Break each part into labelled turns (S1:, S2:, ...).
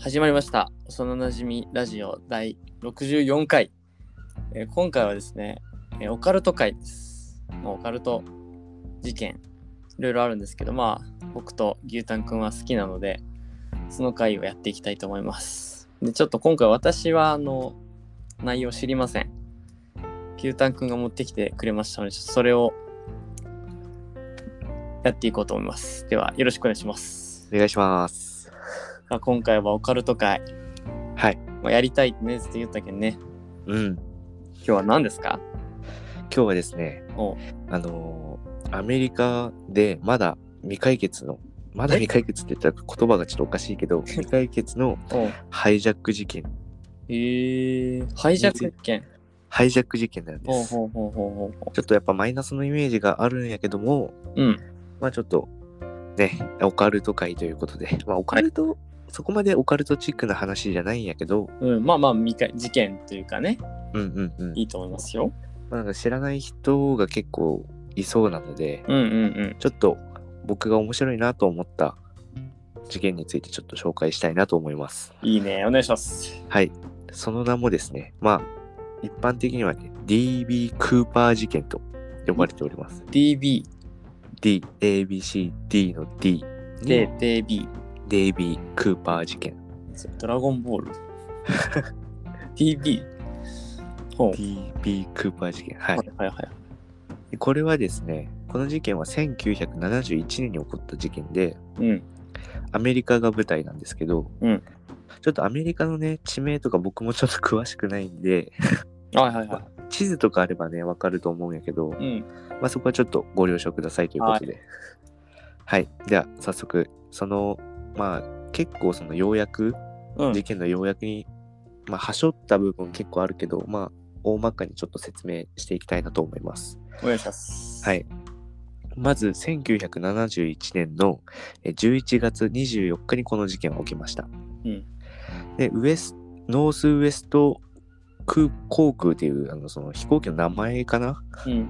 S1: 始まりました。幼なじみラジオ第64回。えー今回はですね、えーオカルト会です。まあ、オカルト事件、いろいろあるんですけど、まあ、僕と牛タンくんは好きなので、その回をやっていきたいと思います。で、ちょっと今回私は、あの、内容知りません。牛タンくんが持ってきてくれましたので、ちょっとそれをやっていこうと思います。では、よろしくお願いします。
S2: お願いします。
S1: まあ、今回はオカルト会。
S2: はい。
S1: まあ、やりたいってね、ずっと言ったけどね。
S2: うん。
S1: 今日は何ですか？
S2: 今日はですね、
S1: お
S2: あのーアメリカでまだ未解決の、まだ未解決って言ったら言葉がちょっとおかしいけど、未解決の
S1: お
S2: ハイジャック事件、
S1: えー、ハイジャック件？
S2: ハイジャック事件なんです。ちょっとやっぱマイナスのイメージがあるんやけども、
S1: う。うん。
S2: まあちょっと、ね、オカルト界ということで、まあオカルト、そこまでオカルトチックな話じゃないんやけど、
S1: うん、まあまあ事件というかね、
S2: うんうんうん。
S1: いいと思いますよ。
S2: まあなんか知らない人が結構いそうなので、
S1: うんうんうん。
S2: ちょっと僕が面白いなと思った事件についてちょっと紹介したいなと思います。
S1: いいね、お願いします。
S2: はい。その名もですね、まあ、一般的にはね、DB クーパー事件と呼ばれております。
S1: DB、
S2: D、ABC、D の D
S1: で
S2: に、
S1: DB、
S2: DB クーパー事件。
S1: ドラゴンボール。DB。ほう。
S2: DB クーパー事件。は
S1: はいい。はいはい。
S2: でこれはですね、この事件は1971年に起こった事件で、
S1: うん。
S2: アメリカが舞台なんですけど、
S1: うん
S2: ちょっとアメリカのね、地名とか僕もちょっと詳しくないんで、
S1: はいはいは
S2: 地図とかあればね、わかると思うんやけど、
S1: い。うん。
S2: まあ、そこはちょっとご了承くださいということで。はい。では、早速、その、まあ、結構その要約、
S1: うん。
S2: 事件の要約に、まあ、はしょった部分結構あるけど、まあ、大まかにちょっと説明していきたいなと思います。
S1: お願いします。
S2: はい。まず、1971年のえ11月24日にこの事件は起きました。
S1: うん。
S2: で、ウエスノースウエスト空航空っていうあのその飛行機の名前かな？
S1: うん。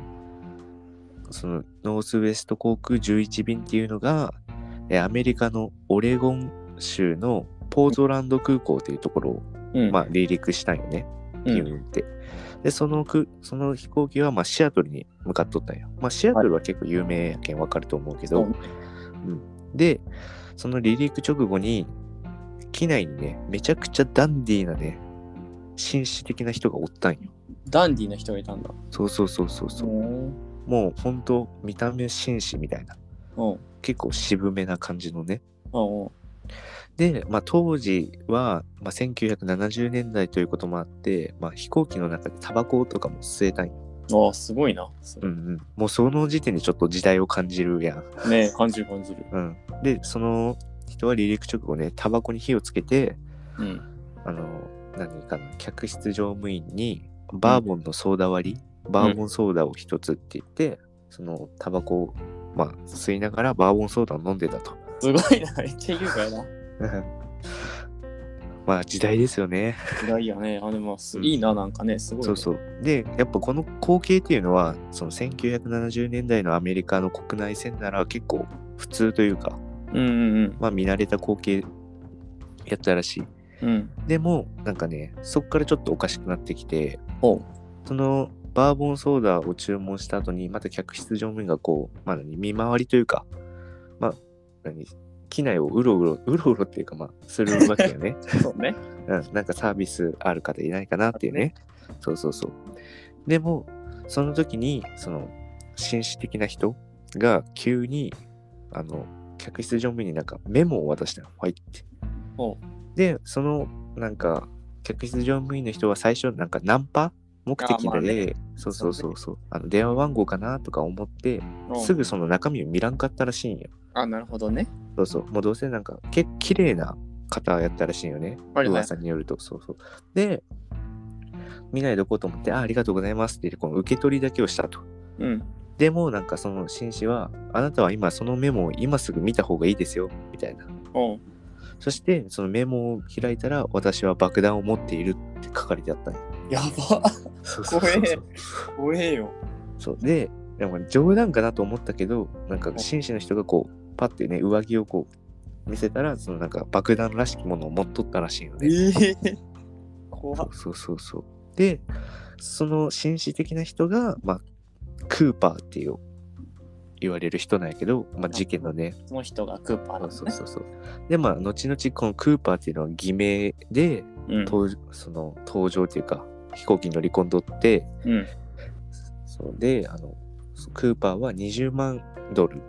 S2: そのノースウエスト航空11便っていうのが、えアメリカのオレゴン州のポートランド空港っていうところを、
S1: うん。
S2: まあ、離陸したんよね、
S1: うん
S2: ピューンって。で、そのくその飛行機は、まあ、シアトルに向かっとったんよ。まあ、シアトルは結構有名やけんわかると思うけど、
S1: そう
S2: で、その離陸直後に、機内にね、めちゃくちゃダンディーなね、紳士的な人がおったんよ。
S1: ダンディーな人がいたんだ。
S2: そうそうそうそうそう。
S1: うん。
S2: もう本当見た目紳士みたいな。
S1: うん。
S2: 結構渋めな感じのね。
S1: うん。
S2: で、まあ、当時は、まあ、1970年代ということもあって、まあ、飛行機の中でタバコとかも吸えたんよ。
S1: ああ、すごいな。
S2: うんうん。もうその時点でちょっと時代を感じるやん。
S1: ねえ、感じる感じる。
S2: うん。で、その人は離陸直後ね、タバコに火をつけて、
S1: うん。
S2: あの、何かな、客室乗務員にバーボンのソーダ割り、バーボンソーダを一つって言って、そのタバコを、まあ、吸いながらバーボンソーダを飲んでたと。
S1: すごいな。めっちゃ優雅やな。
S2: まあ、時代ですよね。
S1: いやいやね。あ、でもいいな、なんかね。すごい、ね。
S2: そうそう。で、やっぱこの光景っていうのは、その1970年代のアメリカの国内線なら結構普通というか、
S1: うんうん
S2: まあ見慣れた光景やったらしい。
S1: うん。うん。
S2: でも、なんかね、そっからちょっとおかしくなってきて。そのバーボンソーダを注文した後に、また客室乗務員がこう、まあ何、見回りというか、まあ、何、機内をうろうろ、うろうろっていうか、まあ、するわけよね。
S1: そうね。
S2: うん、なんかサービスある方いないかなっていうね。そうそうそう。でも、その時に、その、紳士的な人が急に、あの、客室乗務員になんかメモを渡したの。はいって。で、その、なんか、客室乗務員の人は最初、なんかナンパ目的で、
S1: ね
S2: そうそうそうそう、あの電話番号かなとか思って、すぐその中身を見らんかったらしいんよ。
S1: あ、なるほどね。
S2: そうそう。もうどうせなんか、け綺麗な方やったらしいよね。
S1: はいはい
S2: 噂によると。そうそう。で、見ないでおこうと思って、あありがとうございますって言って、この受け取りだけをしたと。
S1: うん。
S2: でも、なんかその紳士は、あなたは今そのメモを今すぐ見た方がいいですよ、みたいな。そして、そのメモを開いたら、私は爆弾を持っているって書かれてあったんよ
S1: やば。怖え。怖えよ。
S2: そうで、でも冗談かなと思ったけど、なんか紳士の人がこう、パッてね、上着をこう、見せたら、そのなんか爆弾らしきものを持っとったらしいよね。
S1: ええ怖っ。
S2: そうそうそう。で、その紳士的な人が、まあ、クーパーっていう言われる人なんやけど、まあ、事件のね、
S1: その人がクーパーなんね。
S2: そうそうそう。で、まあ、後々このクーパーっていうのは偽名で
S1: うん。
S2: 登その登場っていうか、飛行機に乗り込んどって、
S1: うん。
S2: そうで、あの、そクーパーは20万ドル。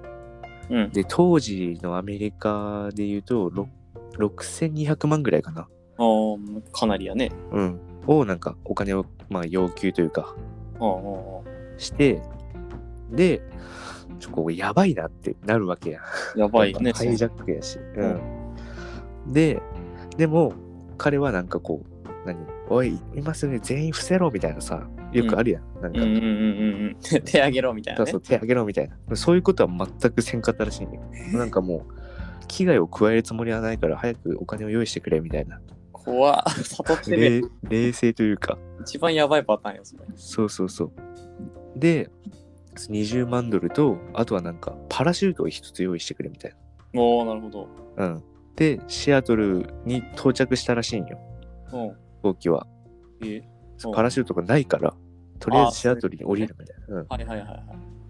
S1: うん。
S2: で、当時のアメリカで言うと、ろ6200万ぐらいかな。
S1: ああ、かなりやね。
S2: うん。をなんかお金をまあ要求というか
S1: ああああ
S2: して、で、ちょ、ここやばいなってなるわけや。
S1: やばいよね。
S2: ハイジャックやし。うん。で、でも、彼はなんかこう、何？おい、今すぐ全員伏せろみたいなさ、よくあるやん。なんか、
S1: うんうんうんうんうん。手あげろみたいなね
S2: そう。手あげろみたいな。そういうことは全くせんかったらしいんよ。なんかもう、危害を加えるつもりはないから、早くお金を用意してくれみたいな。
S1: 怖っ。悟ってる。
S2: 冷冷静というか、
S1: 一番やばいパターンよ、それ。
S2: そうそうそう。で、20万ドルと、あとはなんか、パラシュートを一つ用意してくれみたい
S1: おおなるほど。
S2: な。うん。で、シアトルに到着したらしいんよ、
S1: うん。
S2: 飛行機は。
S1: え
S2: そうパラシュートがないから、とりあえずシアトルに降りるみたいな。うん、
S1: はいはいはいはい。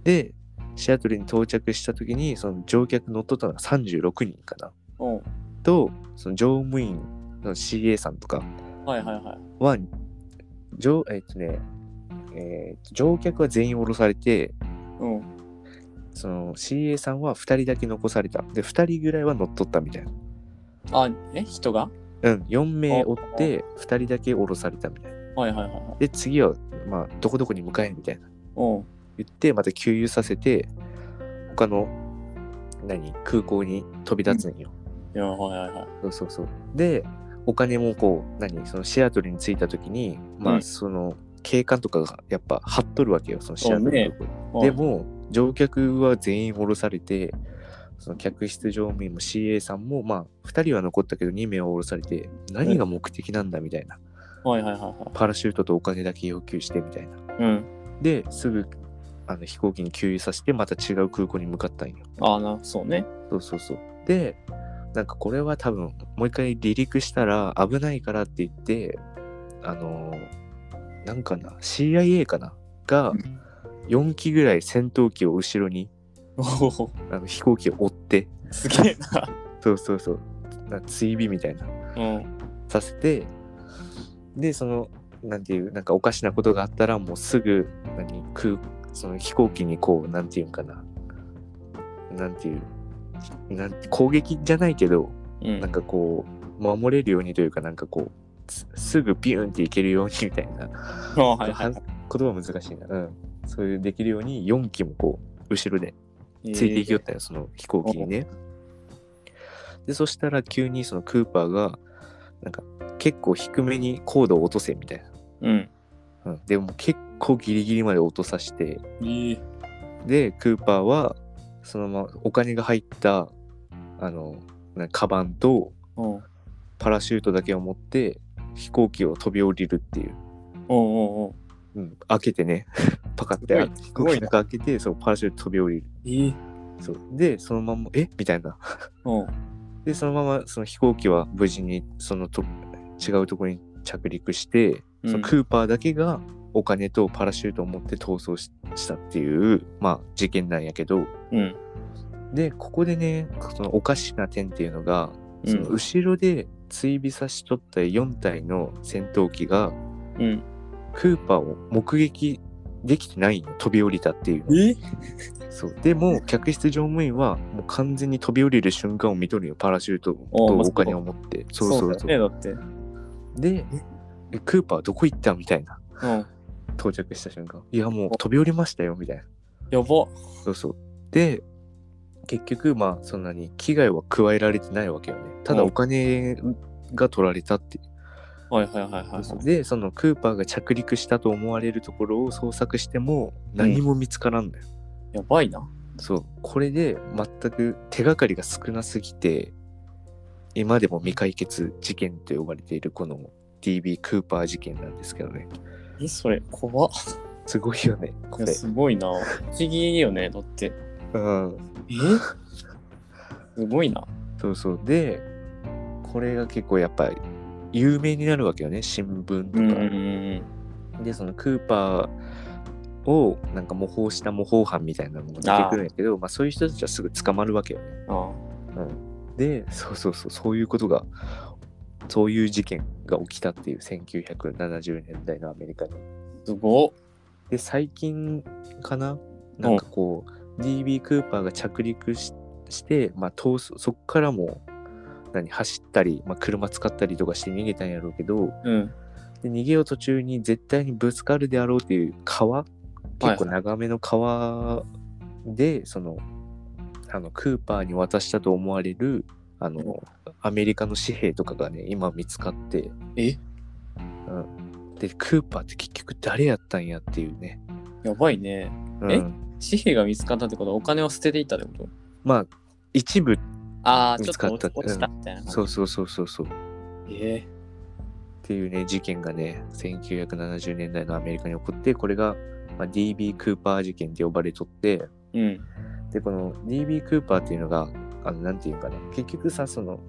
S2: で、シアトルに到着した時に、その乗客乗っとったのが36人かな。
S1: うん。
S2: と、その乗務員の CA さんとか
S1: はいはいはい。
S2: は、乗えっとね、えー乗客は全員降ろされて、
S1: うん。
S2: その CA さんは2人だけ残された。で、2人ぐらいは乗っ取ったみたいな。
S1: あ、え人が？
S2: うん、4名おって、2人だけ降ろされたみたいな。
S1: はいはいはいはい。
S2: で、次は、まあ、どこどこに向かえみたいな。
S1: うん。
S2: 言って、また給油させて、他の、何、空港に飛び立つんよ。
S1: いや、はいはいはい。
S2: そうそうそう。で、お金もこう、何、そのシアトルに着いた時に、まあ、
S1: うん
S2: その、警官とかがやっぱ張っとるわけよ、そのシアトルのところ
S1: うん
S2: で、も、乗客は全員降ろされて、その客室乗務員も CA さんも、まあ、2人は残ったけど2名は降ろされて、何が目的なんだみたいな。
S1: はいはいはいはい。
S2: パラシュートとお金だけ要求してみたいな。
S1: うん。
S2: で、すぐあの飛行機に給油させて、また違う空港に向かったんよ。
S1: ああな、そうね。
S2: そうそうそう。で、なんかこれは多分、もう一回離陸したら危ないからって言って、あのーなんかな、CIA かな？が
S1: うん
S2: 4機ぐらい戦闘機を後ろにあの飛行機を追って、
S1: すげえな。
S2: そうそうそう、な追尾みたいな、
S1: うん。
S2: させて、で、その、なんていう、なんかおかしなことがあったら、もうすぐ、何、空、その飛行機にこう、なんていうんかな、なんていう、なん攻撃じゃないけど、
S1: うん。
S2: なんかこう、守れるようにというか、なんかこう、すすぐビューンっていけるようにみたいな、
S1: はいはいはい。
S2: 言葉難しいな。うん。そういうできるように4機もこう、後ろでついていきよったよ、その飛行機にね。で、そしたら急にそのクーパーが、なんか結構低めに高度を落とせみたい
S1: うん。
S2: な。うん。でも結構ギリギリまで落とさせて、
S1: ええ
S2: で、クーパーは、そのままお金が入った、あの、なカバンと
S1: うん。
S2: パラシュートだけを持って、飛行機を飛び降りるっていう。
S1: おうおうおう
S2: うん。開けてね、パカって開けて、そう、パラシュート飛び降りる。
S1: ええ
S2: そう。で、そのまま、え？みたいな。
S1: うん。
S2: で、そのままその飛行機は無事にそのと違うところに着陸して、
S1: うん
S2: そのクーパーだけがお金とパラシュートを持って逃走ししたっていう、まあ、事件なんやけど、
S1: うん。
S2: で、ここでね、そのおかしな点っていうのが、
S1: うん
S2: その後ろで追尾さしとった4体の戦闘機が、
S1: うん。
S2: クーパーを目撃できてないんよ飛び降りたっていうそうでも、客室乗務員はもう完全に飛び降りる瞬間を見とるよ、パラシュートと
S1: お
S2: 金を持って。そうそうそう。
S1: だよね、だって。
S2: で、えクーパーどこ行ったみたいな。
S1: うん。
S2: 到着した瞬間。いや、もう飛び降りましたよ、みたいな。
S1: やば。
S2: そうそう。で、結局、まあ、そんなに危害は加えられてないわけよね。ただ
S1: うん
S2: お金が取られたって
S1: はいはいはいはい。
S2: で、そのクーパーが着陸したと思われるところを捜索しても何も見つからんだよ。
S1: やばいな。
S2: そう。これで全く手がかりが少なすぎて、今でも未解決事件と呼ばれているこの DB クーパー事件なんですけどね。
S1: え、それ、怖っ。
S2: すごいよね、これ。
S1: すごいな。不思議よね、だって。
S2: うん。
S1: え？すごいな。
S2: そうそう。で、これが結構やっぱ有名になるわけよね、新聞とか。
S1: うんうん
S2: で、そのクーパーをなんか模倣した模倣犯みたいなのが出てくるんやけど、まあそういう人たちはすぐ捕まるわけよね。
S1: うん。あ
S2: で、そうそうそう、そういうことが、そういう事件が起きたっていう1970年代のアメリカに。
S1: すごっ。
S2: で、最近かな？なんかこう、DB クーパーが着陸しして、まあ逃走、そっからも何、走ったり、まあ車使ったりとかして逃げたんやろうけど、
S1: うん。
S2: で逃げよう途中に絶対にぶつかるであろうっていう川結構長めの川で、そのあのクーパーに渡したと思われるあのアメリカの紙幣とかがね今見つかって、
S1: え？
S2: うん、でクーパーって結局誰やったんやっていうね、
S1: やばいね。
S2: うん。
S1: え？紙幣が見つかったってことはお金を捨てていったってこと？
S2: まあ一部
S1: ああ、ちょっ
S2: 見つかった
S1: と落ちたみたいな感じ。
S2: そうそうそうそうそうっ
S1: え
S2: ていうね事件がね1970年代のアメリカに起こってこれが、まあ、DB クーパー事件って呼ばれとって
S1: えうん。
S2: で、この DB クーパーっていうのが、あの、なんていうかな、結局さ、その、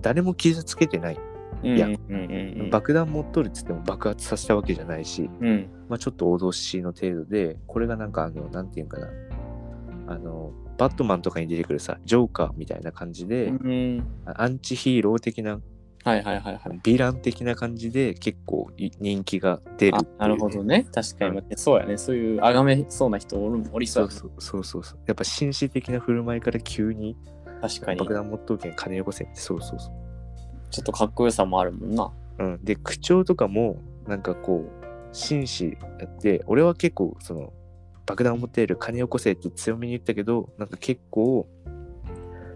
S2: 誰も傷つけてない。
S1: うん。
S2: いや
S1: うんうんうん。
S2: 爆弾持っとるっつっても爆発させたわけじゃないし、
S1: うん。
S2: まあちょっと脅しの程度で、これがなんかあの、なんていうかな、あの、バットマンとかに出てくるさ、ジョーカーみたいな感じで、
S1: うん。
S2: アンチヒーロー的な、
S1: はいはいはいはい。
S2: ヴィラン的な感じで結構い人気が出るっていう
S1: あなるほどね。確かに。そうやね。そういうあがめそうな人おるおりそやね
S2: そううそうそうそうそう。やっぱ紳士的な振る舞いから急に
S1: 確かに。
S2: 爆弾持っとるけん金よこせって、そうそうそう。
S1: ちょっとかっこよさもあるもんな。
S2: うん、で口調とかもなんかこう紳士やって俺は結構その爆弾を持っている金をこせって強めに言ったけどなんか結構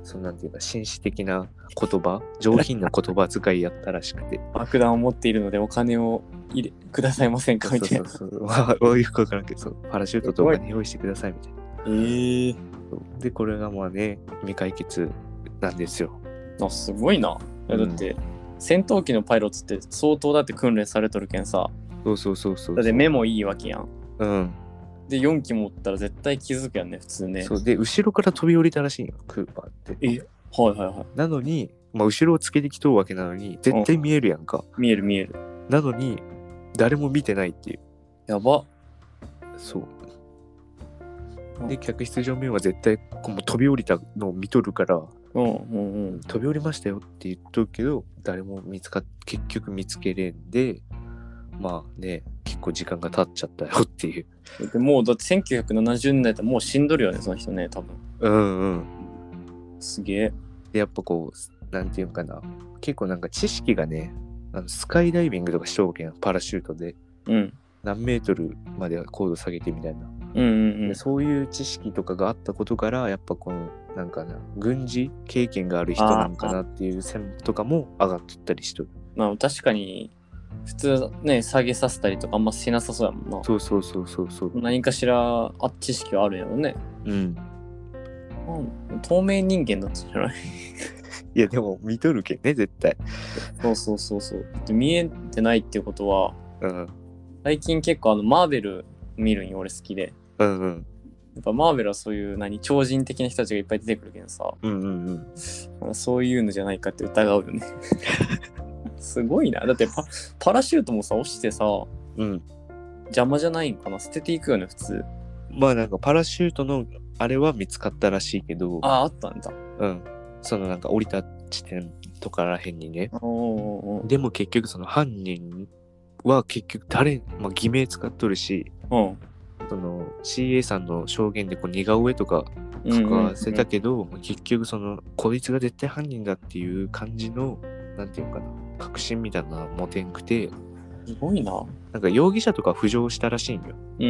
S2: そのなんていうか紳士的な言葉上品な言葉遣いやったらしくて。
S1: 爆弾を持っているのでお金を入れくださいませんか？
S2: そう
S1: みたいな。
S2: そう。そうまあよくわからんけどそう。パラシュートとお金用意してくださいみたいな。
S1: ええ。
S2: そう。でこれがまあね未解決なんですよ。
S1: あ、すごいな。いやだって、戦闘機のパイロットって相当だって訓練されとるけんさ。
S2: そうそうそうそう。
S1: だって目もいいわけやん。
S2: うん
S1: で、4機持ったら絶対気づくやんね、普通ね。
S2: そうで後ろから飛び降りたらしいんよクーパーって
S1: えはいはいはい。
S2: なのに、まあ、後ろをつけてきとうわけなのに絶対見えるやんか、
S1: 見える見える。
S2: なのに誰も見てないっていう
S1: やば。
S2: そう
S1: うん
S2: で客室乗務員は絶対こうもう飛び降りたのを見とるから
S1: うんうんうん。
S2: 飛び降りましたよって言っとるけど誰も見つかっ結局見つけれんでまあね結構時間が経っちゃったよっていう
S1: でもうだって1970年代ってもう死んどるよね、その人ね、多分。
S2: うんうん
S1: すげえ。
S2: でやっぱこうなんていうのかな結構なんか知識がねあのスカイダイビングとかしとるわけやんパラシュートで
S1: うん。
S2: 何メートルまでは高度下げてみたいな
S1: うんうんうん
S2: で。そういう知識とかがあったことからやっぱこのなんかな軍事経験がある人なんかなっていう線とかも上がってったりしとる
S1: まあ確かに、普通ね、下げさせたりとかあんましなさそうやもんな。
S2: そうそうそうそうそう
S1: 何かしらあ知識はあるんやろね。
S2: うん
S1: うん透明人間だったんじゃない？
S2: いやでも見とるけんね絶対
S1: そうそうそうそう。で見えてないっていうことは、
S2: うん
S1: 最近結構あのマーベル見るんよ、俺好きで。
S2: うんうん
S1: やっぱマーベルはそういう何超人的な人たちがいっぱい出てくるけんさ、
S2: うんうんうん
S1: そういうのじゃないかって疑うよね。すごいな。だってパパラシュートもさ、落ちてさ、
S2: うん
S1: 邪魔じゃないんかな？捨てていくよね、普通。
S2: まあなんかパラシュートのあれは見つかったらしいけど
S1: ああ、あったんだ。
S2: うんそのなんか降りた地点とからへんにね
S1: お
S2: でも結局その犯人は結局誰、まあ、偽名使っとるし
S1: おー
S2: その CA さんの証言でこう似顔絵とか
S1: うん。
S2: 書かせたけど、結局そのこいつが絶対犯人だっていう感じのなんていうのかな確信みたいなのは持てんくて
S1: すごいな。
S2: なんか容疑者とか浮上したらしいんよ
S1: うんう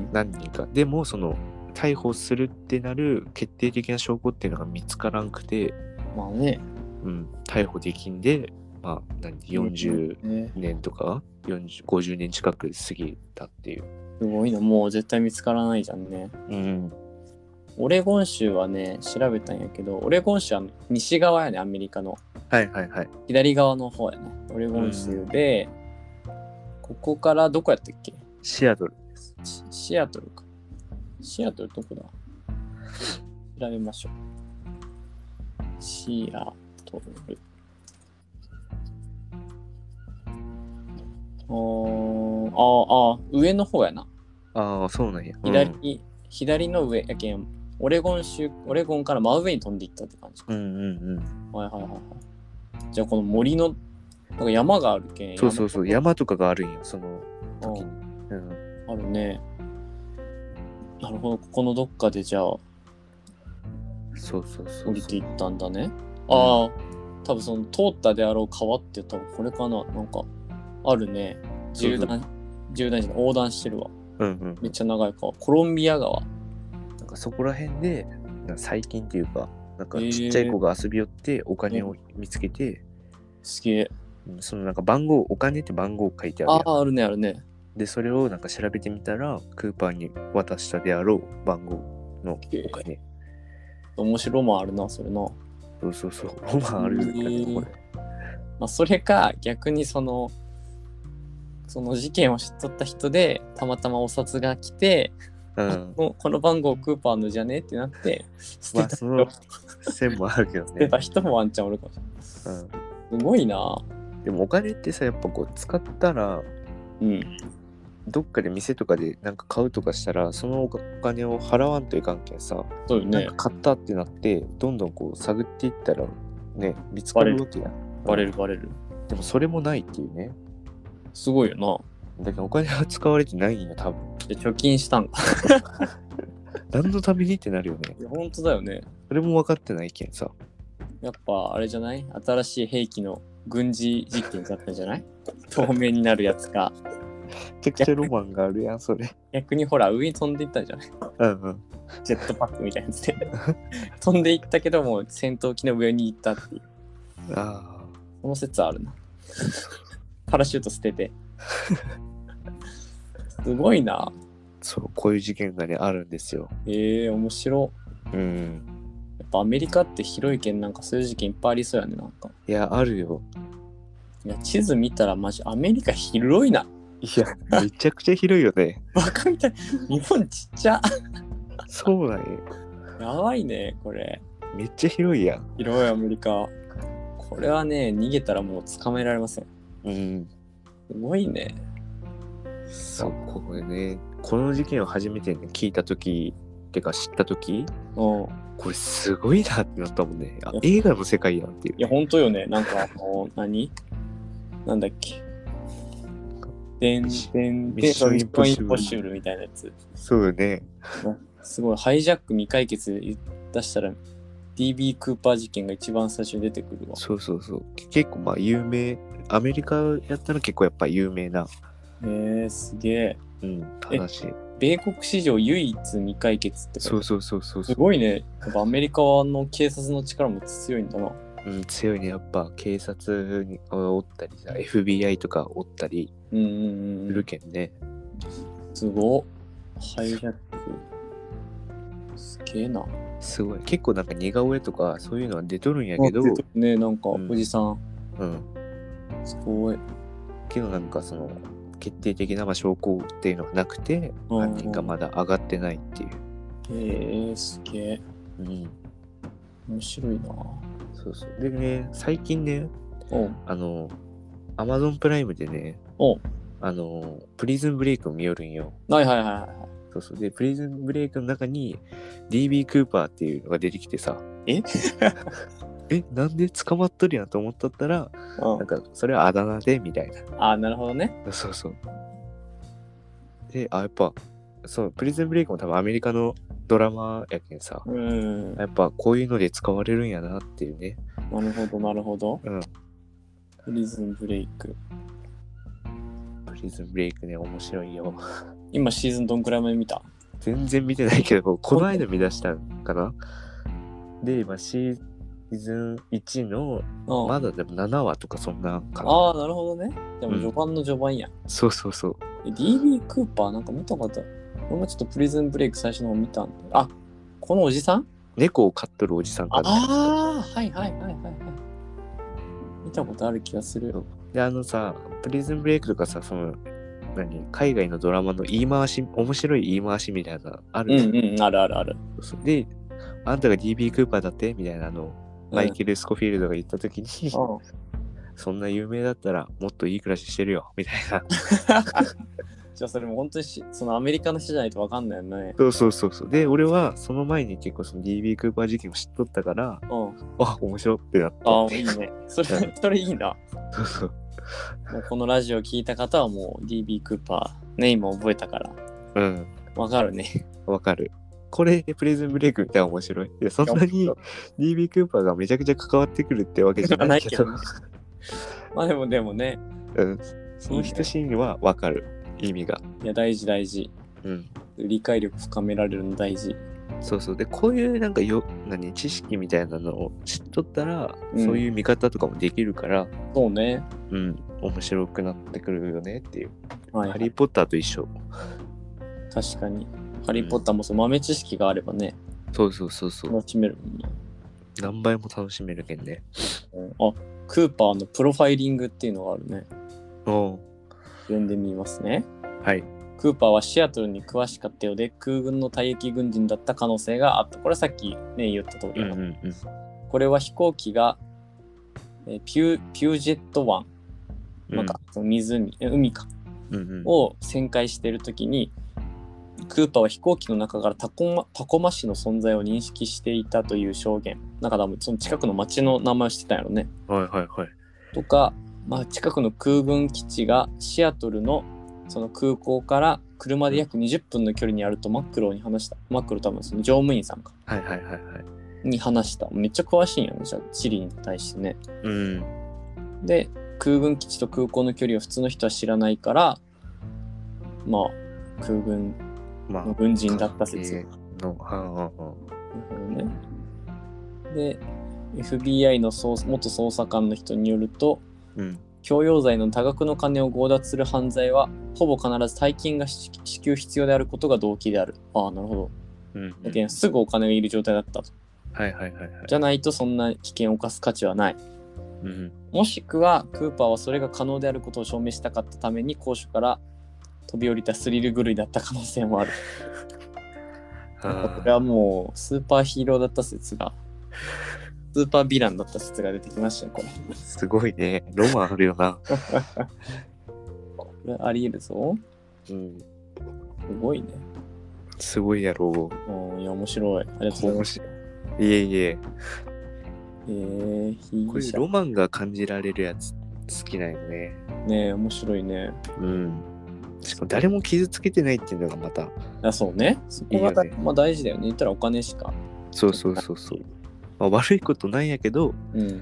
S1: ん
S2: 何人かでもその逮捕するってなる決定的な証拠っていうのが見つからんくて、
S1: うん。まあね。
S2: うん、逮捕できんでまあ何40
S1: ね
S2: 年とか40 50年近く過ぎたっていう、
S1: すごいな。もう絶対見つからないじゃんね。
S2: うん、
S1: オレゴン州はね、調べたんやけど、オレゴン州は西側やね、アメリカの。
S2: はいはいはい
S1: 左側の方やね。オレゴン州で、ここからどこやったっけ？
S2: シアトルです
S1: シシアトルか。シアトルどこだ？調べましょう。シアトル。おーあーあー、上の方やな。
S2: ああ、そうなんや。
S1: 左に、左の上やけん、オレゴン州、オレゴンから真上に飛んでいったって感じ。
S2: うん、うんうんうん。
S1: はいはいはいはい。じゃあこの森の、なんか山があるけん。
S2: そうそうそう、山とかがあるんよ、その時に。
S1: うん
S2: うん。
S1: あるね。なるほど、ここのどっかでじゃあ
S2: そうそうそうそう。
S1: 降りていったんだね。ああ、多分その通ったであろう川って多分これかな。なんかあるね。縦断、縦断じゃない、横断してるわ。
S2: うんうん。
S1: めっちゃ長い川。コロンビア川。
S2: かそこら辺で、最近っていうか、なんかちっちゃい子が遊び寄ってお金を見つけて、
S1: すげえ。
S2: うんそのなんか番号、お金って番号書いてあるやん
S1: ああ、あるね、あるね。
S2: で、それをなんか調べてみたら、クーパーに渡したであろう番号のお金。
S1: 面白もあるな、それな。
S2: そうそうそう。ロマンあるよね、これ。
S1: まあ、それか、逆にその、その事件を知っとった人で、たまたまお札が来て、
S2: うん。
S1: ここの番号クーパーのじゃね？ってなって、捨
S2: まあ、その線もあるけどね。
S1: 捨てた人もワンチャンおるかもしれない。
S2: うん。
S1: すごいな。
S2: でもお金ってさ、やっぱこう使ったら、
S1: うん。
S2: どっかで店とかでなんか買うとかしたら、そのお金を払わんといかんけんさ、
S1: そう
S2: なんか。買ったってなって、どんどんこう探っていったら、ね、見つかるわけやん。
S1: バレるバレる。
S2: でもそれもないっていうね。
S1: すごいよな。
S2: だけどお金は使われてないんよ、多分。
S1: で貯金したんか。
S2: 何のためにってなるよね。
S1: いや、本当だよね。
S2: それも分かってないけんさ。
S1: やっぱあれじゃない？新しい兵器の軍事実験だったんじゃない？透明になるやつか。
S2: めちゃくちゃロマンがあるやん、それ。
S1: 逆にほら、上に飛んでいったんじゃない？
S2: うんうん。
S1: ジェットパックみたいなやつで。飛んでいったけども、戦闘機の上に行ったっていう。
S2: あ
S1: この説あるな。パラシュート捨てて。すごいな。
S2: あ、そう、こういう事件がね、あるんですよ。
S1: ええー、面白。
S2: うん。
S1: やっぱアメリカって広い県なんかそういう事件いっぱいありそうやね、なんか。
S2: いや、あるよ。
S1: いや、地図見たらマジアメリカ広いな。
S2: いや、めちゃくちゃ広いよね。
S1: バカみたい。日本ちっちゃ。
S2: そうなんよ。
S1: やばいね、これ。
S2: めっちゃ広いやん。
S1: 広いアメリカ。これはね、逃げたらもう捕まえられません。
S2: うん。
S1: すごいね。
S2: そう、これね、この事件を初めて、ね、聞いたとき、てか知ったとき、
S1: うん。
S2: これすごいなってなったもんね。あ映画の世界やんっていう
S1: い。や、ほんとよね。なんか、あの、何？なんだっけ？でんでん
S2: ミッションインポッシブル
S1: ミッションインポッシブルみたいなやつ。
S2: そうよね。
S1: すごい、ハイジャック未解決出したら、DB クーパー事件が一番最初に出てくるわ。
S2: そうそうそう。結構まあ有名、アメリカやったら結構やっぱ有名な、
S1: えー、すげえ。
S2: うん、話。
S1: 米国史上唯一未解決って
S2: そうそうそうそうそう。
S1: すごいね。やっぱアメリカの警察の力も強いんだな。
S2: うん、強いね。やっぱ警察におったりさ、FBI とかおったり
S1: うんうんうん
S2: する。けんね。
S1: すごっ。ハイジャック。すげえな。
S2: すごい。結構なんか似顔絵とかそういうのは出とるんやけど、
S1: 出てるね、なんか、
S2: うん
S1: おじさん。
S2: うん。
S1: すごい。
S2: けどなんかその、決定的なまあ証拠っていうのがなくて、
S1: うん
S2: 犯人がまだ上がってないっていう。
S1: えー、すげえ。
S2: うん。
S1: 面白いな。
S2: そうそう。でね、最近ね、あの、アマゾンプライムでね、あの、プリズンブレイクを見よるんよ。
S1: はいはいはいはい。
S2: そうそう。で、プリズンブレイクの中に DB クーパーっていうのが出てきてさ、
S1: え？
S2: え、なんで捕まっとるやんと思っとったら、
S1: うん
S2: なんか、それはあだ名で、みたいな。
S1: あ、なるほどね。
S2: そうそう。で、あ、やっぱ、そう、プリズンブレイクも多分アメリカのドラマやけんさ、
S1: うん。
S2: やっぱこういうので使われるんやなっていうね。
S1: なるほど、なるほど。
S2: うん。
S1: プリズンブレイク。
S2: プリズンブレイクね、面白いよ。
S1: 今シーズンどんくらいまで見た？
S2: 全然見てないけど、この間見出したんかな？で、今シーズン1の、
S1: うん。
S2: まだでも7話とかそんなんかな。
S1: ああ、なるほどね。でも序盤の序盤やん。
S2: そうそうそう。
S1: え DB クーパーなんか見たことある？俺もちょっとプリズンブレイク最初の方見たんで。あ、このおじさん？
S2: 猫を飼っとるおじさんかな。
S1: ああ、はいはいはいはいはい。見たことある気がする。
S2: で、あのさ、プリズンブレイクとかさ、その、何？海外のドラマの言い回し、面白い言い回しみたいなのある
S1: うん
S2: じゃん
S1: うん、あるあるある。
S2: で、あんたが DB クーパーだって？みたいなのマイケル・スコフィールドが言った時に、
S1: うん
S2: そんな有名だったらもっといい暮らししてるよみたいな
S1: じゃあそれも本当にしそのアメリカの人じゃないと分かんないよね。
S2: そうそうそうそうで俺はその前に結構その DB クーパー事件を知っとったから
S1: うん。
S2: あ面白ってなった
S1: ああ、いいね。それ、それいいな。
S2: そうそう
S1: もうこのラジオ聞いた方はもう DB クーパーね、今覚えたから。
S2: うん
S1: わかるね。
S2: わかるこれでプレゼンブレイクみたいな面白い。いやそんなに DB クーパーがめちゃくちゃ関わってくるってわけじゃないけど。
S1: まあでもでもね、
S2: うん、その人シーンはわかる。意味が。
S1: いや大事大事。
S2: うん。
S1: 理解力深められるの大事。
S2: そうそう。でこういうなんかよ何知識みたいなのを知っとったら、
S1: うん。
S2: そういう見方とかもできるから
S1: そうね。
S2: うん。面白くなってくるよねっていう、
S1: はい、
S2: ハリー・ポッターと一緒。
S1: 確かに。ハリー・ポッターもそう豆知識があればね、
S2: そうそうそうそう。
S1: 楽しめるもんな。
S2: 何倍も楽しめるけんね。
S1: うん。あ、クーパーのプロファイリングっていうのがあるね。
S2: おう。
S1: 読んでみますね。
S2: はい。
S1: クーパーはシアトルに詳しかったようで空軍の退役軍人だった可能性があった。これはさっきね、言った通りだな、
S2: うんうんうん。
S1: これは飛行機が、えーピュピュージェット湾、なん。かその湖、え海か、
S2: うんうん。
S1: を旋回しているときに、クーパーは飛行機の中からタコマタコマ市の存在を認識していたという証言。なんか多分その近くの町の名前を知ってたんやろね。
S2: はいはいはい
S1: とか、まあ、近くの空軍基地がシアトルのその空港から車で約20分の距離にあるとマックローに話した。マックロー多分その乗務員さんか。
S2: はいはいはいはい
S1: に話した。めっちゃ詳しいんやね。じゃあ、チリに対してね。
S2: うん
S1: で、空軍基地と空港の距離を普通の人は知らないから、まあ、空軍
S2: まあ
S1: の軍人だった説。
S2: のはんはんはん
S1: なるほどね。で、FBI の捜元捜査官の人によると、
S2: うん
S1: 強要罪の多額の金を強奪する犯罪は、ほぼ必ず大金が支支給必要であることが動機である。ああ、なるほど。
S2: うん
S1: だけどすぐお金がいる状態だったと。
S2: はいはいはいはい
S1: じゃないとそんな危険を冒す価値はない。
S2: うん
S1: もしくは、クーパーはそれが可能であることを証明したかったために、高所から飛び降りたスリル狂いだった可能性もある。
S2: あ
S1: これはもう、スーパーヒーローだった説が、スーパーヴィランだった説が出てきましたね、これ。
S2: ーすごいねロマンあるよな
S1: これあり得るぞ。
S2: うん
S1: すごいね。
S2: すごいやろ
S1: うん、いや、面白い。ありがとうございます。
S2: 面白いいえいえ
S1: えー、被
S2: こういう
S1: 疑者。
S2: ロマンが感じられるやつ好きなんよね
S1: ねえ、面白いね。
S2: うんしかも誰も傷つけてないっていうのがまた
S1: あ、そうね。そこがだ
S2: いいよね
S1: まあ大事だよね。言ったらお金しか。
S2: そうそうそうそう、まあ、悪いことないんやけど、
S1: うん。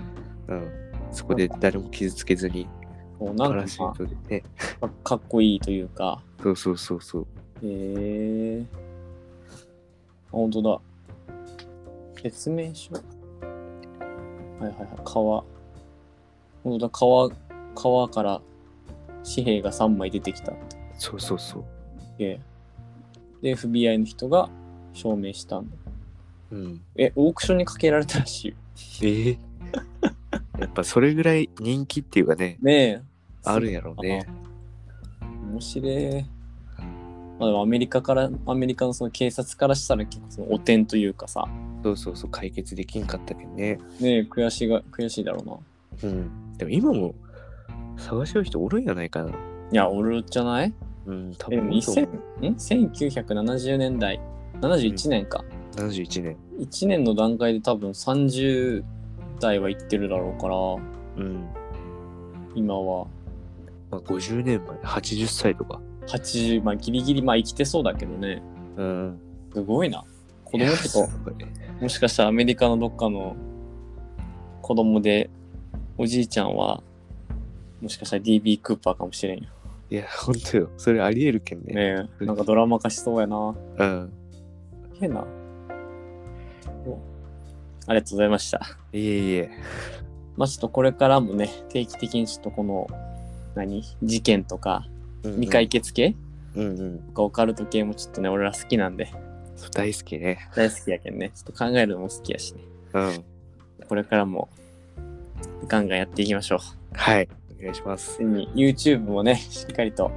S2: うん、そこで誰も傷つけずに
S1: こうなんか
S2: シュートでね
S1: かかっこいいというか。
S2: そうそうそうそう
S1: へえー。あ、本当だ。説明書。はいはいはい。川。本当だ。川、川から紙幣が3枚出てきたって。
S2: そうそうそう。
S1: で、で FBI の人が証明したんだ。
S2: うん。
S1: え、オークションにかけられたらしいよ。
S2: えー？やっぱそれぐらい人気っていうかね。
S1: ねえ。
S2: あるんやろうね。
S1: 面白い。まあでもアメリカから、アメリカのその警察からしたら結構その汚点というかさ、
S2: そうそうそう。解決できんかったけどね。
S1: ねえ、悔しが、悔しいだろうな。
S2: うん。でも今も探しよう人おるんやないかな。い
S1: や、おるじゃない？
S2: うん多
S1: え、
S2: 分いいと思
S1: 2000、ん ?1970 年代、71年か。
S2: う71年
S1: 1年の段階で多分30代は行ってるだろうから、
S2: うん
S1: 今は
S2: まあ、50年前80歳とか
S1: 80、まあギリギリ、まあ生きてそうだけどね。
S2: うん
S1: すごいな。子供とか、もしかしたらアメリカのどっかの子供で、おじいちゃんは、もしかしたら DB クーパーかもしれんよ。
S2: いや本当よ。それありえるけんね。
S1: ねえ、なんかドラマ化しそうやな。
S2: うん。
S1: 変な。お。ありがとうございました。
S2: いえいえ。
S1: まあちょっとこれからもね、定期的にちょっとこの、何？事件とか、未解決系？
S2: うんうん。
S1: とかオカルト系もちょっとね、俺ら好きなんで、
S2: そう大好きね。
S1: 大好きやけんね。ちょっと考えるのも好きやしね。
S2: うん。
S1: これからも、ガンガンやっていきましょう。
S2: はいお願いします
S1: ついに YouTube もね、しっかりと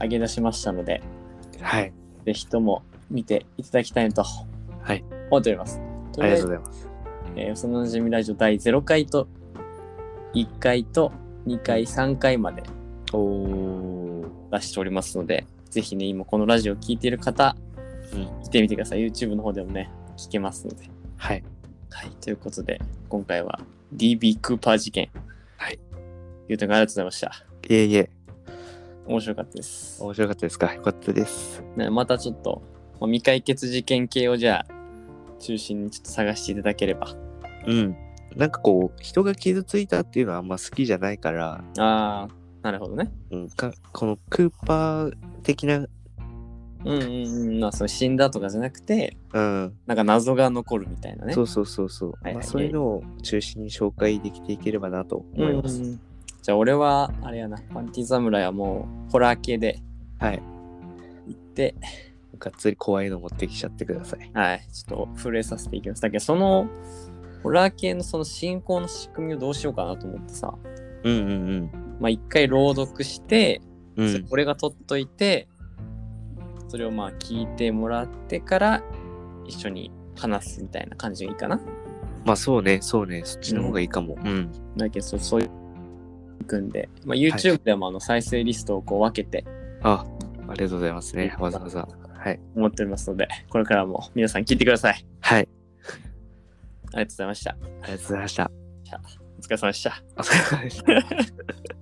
S1: 上げ出しましたので、
S2: はい
S1: ぜひとも見ていただきたいなと
S2: はい
S1: 思っております。
S2: ありがとうございます
S1: えー、そのなじみラジオ第0回と1回と2回、3回まで。出しておりますので、ぜひね、今このラジオを聞いている方、
S2: うん。
S1: 来てみてください。YouTube の方でもね、聞けますので。
S2: はい。
S1: はい、ということで、今回は DB クーパー事件。
S2: はい。
S1: ゆうたくんありがとうございました。
S2: いえいえ、
S1: 面白かったです。
S2: 面白かったですか？よかったです。
S1: ね、またちょっと、まあ未解決事件系をじゃあ、中心にちょっと探していただければ。
S2: うん。なんかこう、人が傷ついたっていうのはあんま好きじゃないから、
S1: ああ、なるほどね。
S2: うん、かこのクーパー的な、
S1: うんうんうん。まあ、その死んだとかじゃなくて、
S2: うん、
S1: なんか謎が残るみたいなね。
S2: そうそうそうそう、
S1: はいはい
S2: まあ、そういうのを中心に紹介できていければなと思います。
S1: うんじゃあ俺は、あれやな、パンティ侍はもう、ホラー系で
S2: はい。
S1: 行って、
S2: がっつり怖いの持ってきちゃってください。
S1: はい、ちょっと震えさせていきます。だけど、その、ホラー系のその進行の仕組みをどうしようかなと思ってさ、
S2: うんうん
S1: まあ一回朗読して、
S2: うん。うん。
S1: 俺が取っといて、それをまあ聞いてもらってから、一緒に話すみたいな感じがいいかな。
S2: まあそうね、そうね、そっちの方がいいかも。うん。
S1: だけど、そうそういう、組んで、まあ、YouTube でもあの再生リストをこう分けて
S2: あ、ありがとうございますね。わざわざ。はい。
S1: 思っておりますので、これからも皆さん聞いてください。
S2: はい。
S1: ありがとうございました。
S2: ありがとうございました。
S1: お疲れ様でした。
S2: お疲れ様でした。